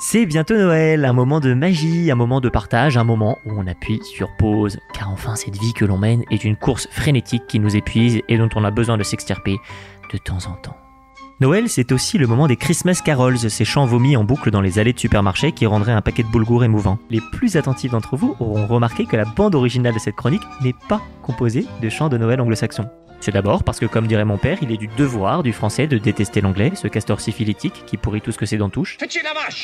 C'est bientôt Noël, un moment de magie, un moment de partage, un moment où on appuie sur pause, car enfin cette vie que l'on mène est une course frénétique qui nous épuise et dont on a besoin de s'extirper de temps en temps. Noël, c'est aussi le moment des Christmas carols, ces chants vomis en boucle dans les allées de supermarchés qui rendraient un paquet de boulgour émouvant. Les plus attentifs d'entre vous auront remarqué que la bande originale de cette chronique n'est pas composée de chants de Noël anglo-saxons. C'est d'abord parce que, comme dirait mon père, il est du devoir du français de détester l'anglais, ce castor syphilitique qui pourrit tout ce que ses dents touchent.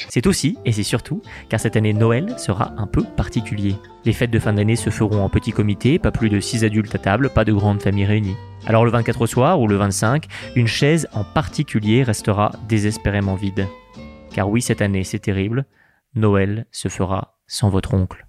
C'est aussi, et c'est surtout, car cette année Noël sera un peu particulier. Les fêtes de fin d'année se feront en petit comité, pas plus de 6 adultes à table, pas de grandes familles réunies. Alors le 24 au soir ou le 25, une chaise en particulier restera désespérément vide. Car oui, cette année, c'est terrible, Noël se fera sans votre oncle.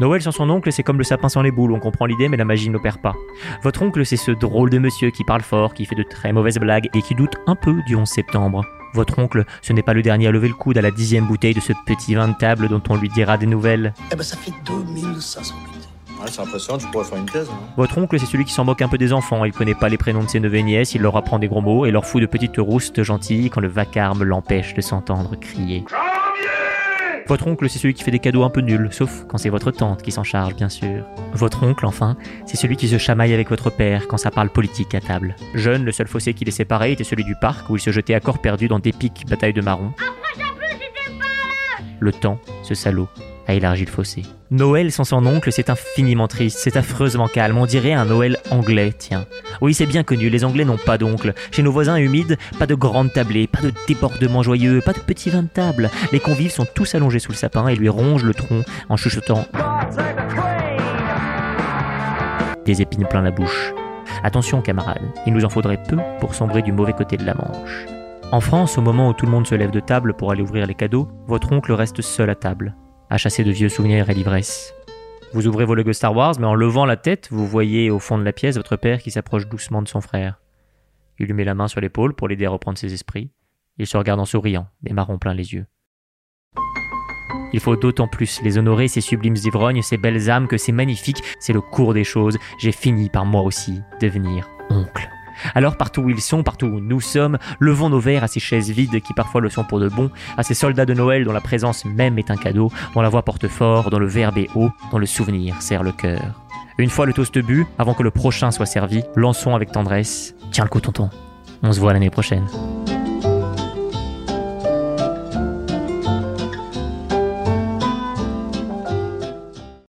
Noël sans son oncle, c'est comme le sapin sans les boules, on comprend l'idée mais la magie n'opère pas. Votre oncle, c'est ce drôle de monsieur qui parle fort, qui fait de très mauvaises blagues et qui doute un peu du 11 septembre. Votre oncle, ce n'est pas le dernier à lever le coude à la dixième bouteille de ce petit vin de table dont on lui dira des nouvelles. Eh ben ça fait 2500 bouteilles. Ouais, c'est impressionnant, tu pourrais faire une thèse. hein. Votre oncle, c'est celui qui s'en moque un peu des enfants, il connaît pas les prénoms de ses neveux et nièces, il leur apprend des gros mots et leur fout de petites roustes gentilles quand le vacarme l'empêche de s'entendre crier. Votre oncle, c'est celui qui fait des cadeaux un peu nuls, sauf quand c'est votre tante qui s'en charge, bien sûr. Votre oncle, enfin, c'est celui qui se chamaille avec votre père quand ça parle politique à table. Jeune, le seul fossé qui les séparait était celui du parc où il se jetait à corps perdu dans d'épiques batailles de marrons. Le temps, ce salaud, a élargi le fossé. Noël sans son oncle, c'est infiniment triste, c'est affreusement calme, on dirait un Noël anglais, tiens. Oui, c'est bien connu, les Anglais n'ont pas d'oncle. Chez nos voisins humides, pas de grandes tablées, pas de débordements joyeux, pas de petits vins de table. Les convives sont tous allongés sous le sapin et lui rongent le tronc en chuchotant des épines plein la bouche. Attention camarades, il nous en faudrait peu pour sombrer du mauvais côté de la Manche. En France, au moment où tout le monde se lève de table pour aller ouvrir les cadeaux, votre oncle reste seul à table, à chasser de vieux souvenirs et l'ivresse. Vous ouvrez vos Lego Star Wars, mais en levant la tête, vous voyez au fond de la pièce votre père qui s'approche doucement de son frère. Il lui met la main sur l'épaule pour l'aider à reprendre ses esprits. Il se regarde en souriant, des marrons plein les yeux. Il faut d'autant plus les honorer, ces sublimes ivrognes, ces belles âmes, que c'est magnifique, c'est le cours des choses. J'ai fini par moi aussi devenir oncle. Alors partout où ils sont, partout où nous sommes, levons nos verres à ces chaises vides qui parfois le sont pour de bon, à ces soldats de Noël dont la présence même est un cadeau, dont la voix porte fort, dont le verbe est haut, dont le souvenir serre le cœur. Une fois le toast bu, avant que le prochain soit servi, lançons avec tendresse. Tiens le coup tonton, on se voit l'année prochaine.